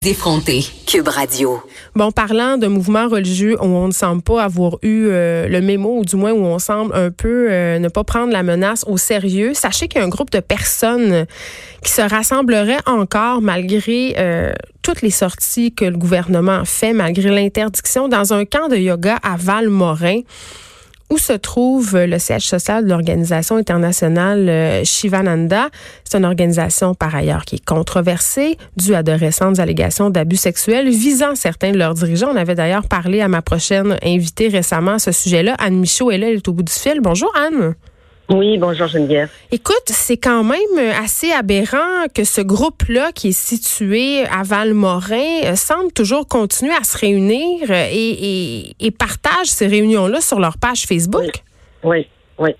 Défronté, Cube Radio. Bon, parlant de mouvements religieux où on ne semble pas avoir eu euh, le mémo, ou du moins où on semble un peu euh, ne pas prendre la menace au sérieux, sachez qu'il y a un groupe de personnes qui se rassemblerait encore malgré euh, toutes les sorties que le gouvernement fait, malgré l'interdiction, dans un camp de yoga à Valmorin où se trouve le siège social de l'Organisation internationale euh, Shivananda? C'est une organisation par ailleurs qui est controversée due à de récentes allégations d'abus sexuels visant certains de leurs dirigeants. On avait d'ailleurs parlé à ma prochaine invitée récemment à ce sujet-là. Anne Michaud est là, elle est au bout du fil. Bonjour Anne. Oui, bonjour Geneviève. Écoute, c'est quand même assez aberrant que ce groupe-là, qui est situé à Valmorin, euh, semble toujours continuer à se réunir euh, et, et, partage ces réunions-là sur leur page Facebook. Oui, oui.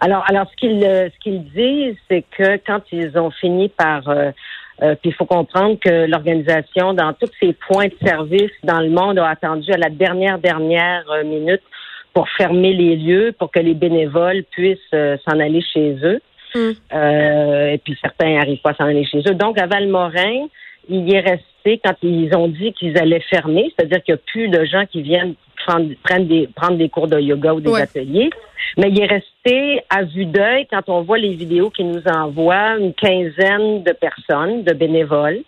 Alors, alors ce qu'ils euh, ce qu'ils disent, c'est que quand ils ont fini par puis il faut comprendre que l'organisation, dans tous ses points de service dans le monde, a attendu à la dernière, dernière minute pour fermer les lieux, pour que les bénévoles puissent euh, s'en aller chez eux. Mm. Euh, et puis certains n'arrivent pas à s'en aller chez eux. Donc à Valmorin, il y est resté quand ils ont dit qu'ils allaient fermer, c'est-à-dire qu'il n'y a plus de gens qui viennent prendre, prendre, des, prendre des cours de yoga ou des ateliers. Mais il est resté à vue d'œil quand on voit les vidéos qu'ils nous envoient, une quinzaine de personnes, de bénévoles,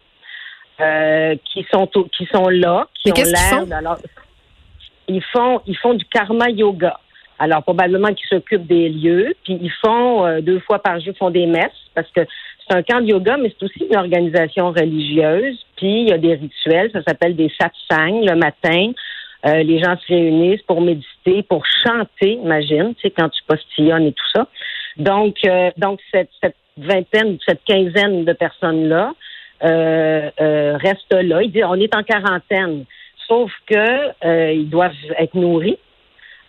euh, qui sont qui sont là, qui ont l'air ils font, ils font du karma yoga. Alors, probablement qu'ils s'occupent des lieux, puis ils font euh, deux fois par jour, font des messes, parce que c'est un camp de yoga, mais c'est aussi une organisation religieuse, puis il y a des rituels, ça s'appelle des satsangs le matin. Euh, les gens se réunissent pour méditer, pour chanter, imagine, tu sais, quand tu postillonnes et tout ça. Donc, euh, donc cette, cette vingtaine, cette quinzaine de personnes-là euh, restent là. Ils disent, on est en quarantaine. Sauf que euh, ils doivent être nourris.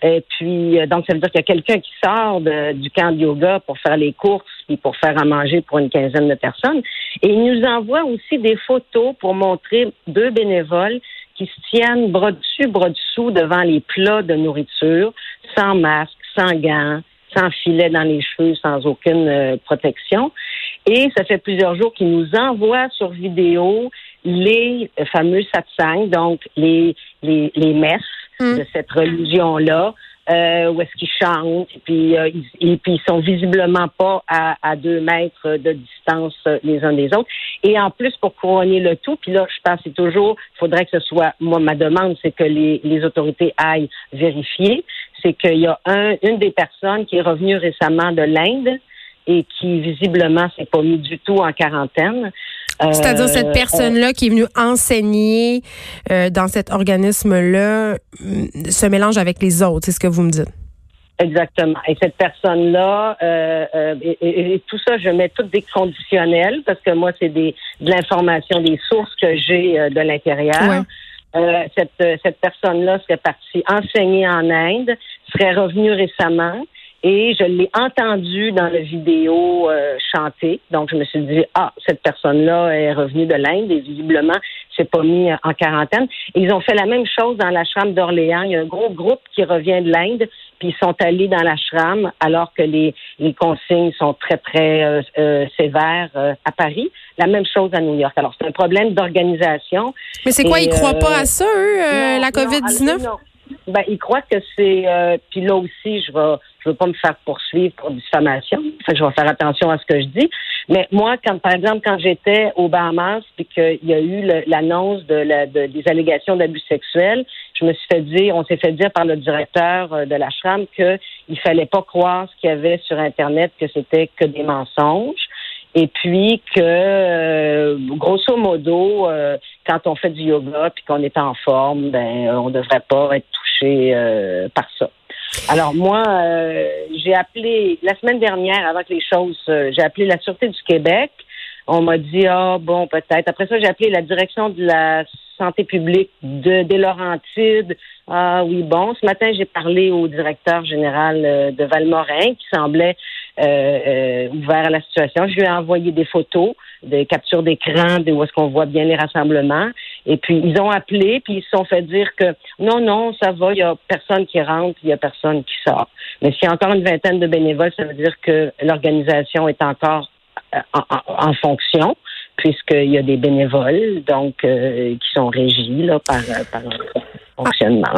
Et puis, euh, donc, ça veut dire qu'il y a quelqu'un qui sort du camp de yoga pour faire les courses puis pour faire à manger pour une quinzaine de personnes. Et il nous envoie aussi des photos pour montrer deux bénévoles qui se tiennent bras dessus, bras dessous devant les plats de nourriture, sans masque, sans gants, sans filet dans les cheveux, sans aucune euh, protection. Et ça fait plusieurs jours qu'ils nous envoient sur vidéo les fameux satsangs, donc les, les, les messes hmm. de cette religion-là, euh, où est-ce qu'ils chantent, et puis, euh, ils, et puis ils sont visiblement pas à, à deux mètres de distance euh, les uns des autres. Et en plus, pour couronner le tout, puis là, je pense que toujours, il faudrait que ce soit, moi, ma demande, c'est que les, les autorités aillent vérifier, c'est qu'il y a un, une des personnes qui est revenue récemment de l'Inde et qui visiblement s'est pas mis du tout en quarantaine. C'est-à-dire cette euh, personne-là qui est venue enseigner euh, dans cet organisme-là mm, se mélange avec les autres, c'est ce que vous me dites? Exactement. Et cette personne-là, euh, et, tout ça, je mets toutes des conditionnels parce que moi, c'est des de l'information, des sources que j'ai de l'intérieur. cette, cette personne-là serait partie enseigner en Inde, serait revenue récemment et je l'ai entendu dans la vidéo euh, chanter. Donc, je me suis dit, ah, cette personne-là est revenue de l'Inde et visiblement, s'est pas mis en quarantaine. ils ont fait la même chose dans l'ashram d'Orléans. Il y a un gros groupe qui revient de l'Inde, puis ils sont allés dans l'ashram alors que les, les consignes sont très, très euh, euh, sévères à Paris. La même chose à New York. Alors, c'est un problème d'organisation. Mais c'est quoi, ils croient pas à ça, eux, la COVID-19? Ben, ils croient que c'est. puis là aussi, je vais je veux pas me faire poursuivre pour diffamation. Enfin, je vais faire attention à ce que je dis. Mais moi, quand, par exemple, quand j'étais au Bahamas, puis qu'il y a eu l'annonce de, la, des allégations d'abus sexuels, je me suis fait dire, on s'est fait dire par le directeur euh, de la Chambre qu'il fallait pas croire ce qu'il y avait sur Internet, que c'était que des mensonges. Et puis que, euh, grosso modo, euh, quand on fait du yoga puis qu'on est en forme, ben, on devrait pas être touché par ça. Alors moi, euh, j'ai appelé la semaine dernière, avant que les choses, euh, j'ai appelé la Sûreté du Québec. On m'a dit ah bon peut-être. Après ça, j'ai appelé la direction de la santé publique de, des Laurentides. Ah oui, bon, ce matin, j'ai parlé au directeur général euh, de Valmorin qui semblait euh, euh, ouvert à la situation. Je lui ai envoyé des photos, des captures d'écran de où est-ce qu'on voit bien les rassemblements. Et puis, ils ont appelé, puis ils se sont fait dire que non, non, ça va, il y a personne qui rentre, il y a personne qui sort. Mais s'il y a encore une vingtaine de bénévoles, ça veut dire que l'organisation est encore en, fonction puisqu'il y a des bénévoles donc qui sont régis là, par, par fonctionnement.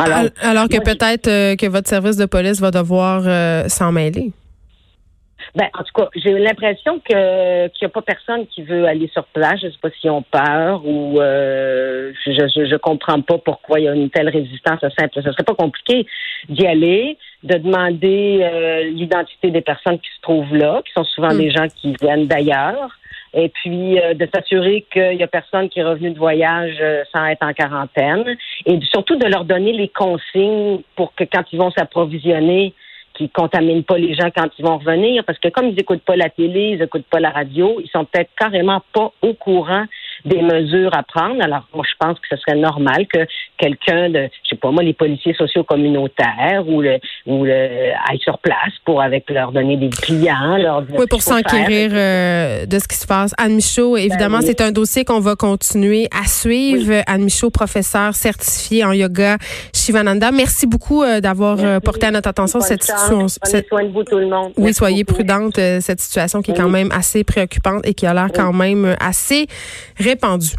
Alors, que peut-être euh, que votre service de police va devoir euh, s'en mêler. Ben, en tout cas, j'ai l'impression que qu'il n'y a pas personne qui veut aller sur place. Je ne sais pas s'ils ont peur ou euh, je, je, comprends pas pourquoi il y a une telle résistance simple. Ce serait pas compliqué d'y aller, de demander l'identité des personnes qui se trouvent là, qui sont souvent hmm. des gens qui viennent d'ailleurs et puis euh, de s'assurer qu'il n'y a personne qui est revenu de voyage euh, sans être en quarantaine, et surtout de leur donner les consignes pour que quand ils vont s'approvisionner, qu'ils contaminent pas les gens quand ils vont revenir, parce que comme ils n'écoutent pas la télé, ils n'écoutent pas la radio, ils sont peut-être carrément pas au courant des mesures à prendre. Alors, moi, je pense que ce serait normal que quelqu'un de, je sais pas moi, les policiers sociaux communautaires ou le, ou aille sur place pour avec leur donner des clients, leur Oui, pour s'enquérir euh, de ce qui se passe. Anne Michaud, ben évidemment, c'est un dossier qu'on va continuer à suivre. Anne Michaud, professeure certifiée en yoga Shivananda. Merci beaucoup euh, d'avoir euh, porté à notre attention cette situation. soin de vous, tout le monde. Oui, soyez prudente. cette situation qui est quand même assez préoccupante et qui a l'air quand même assez répandue.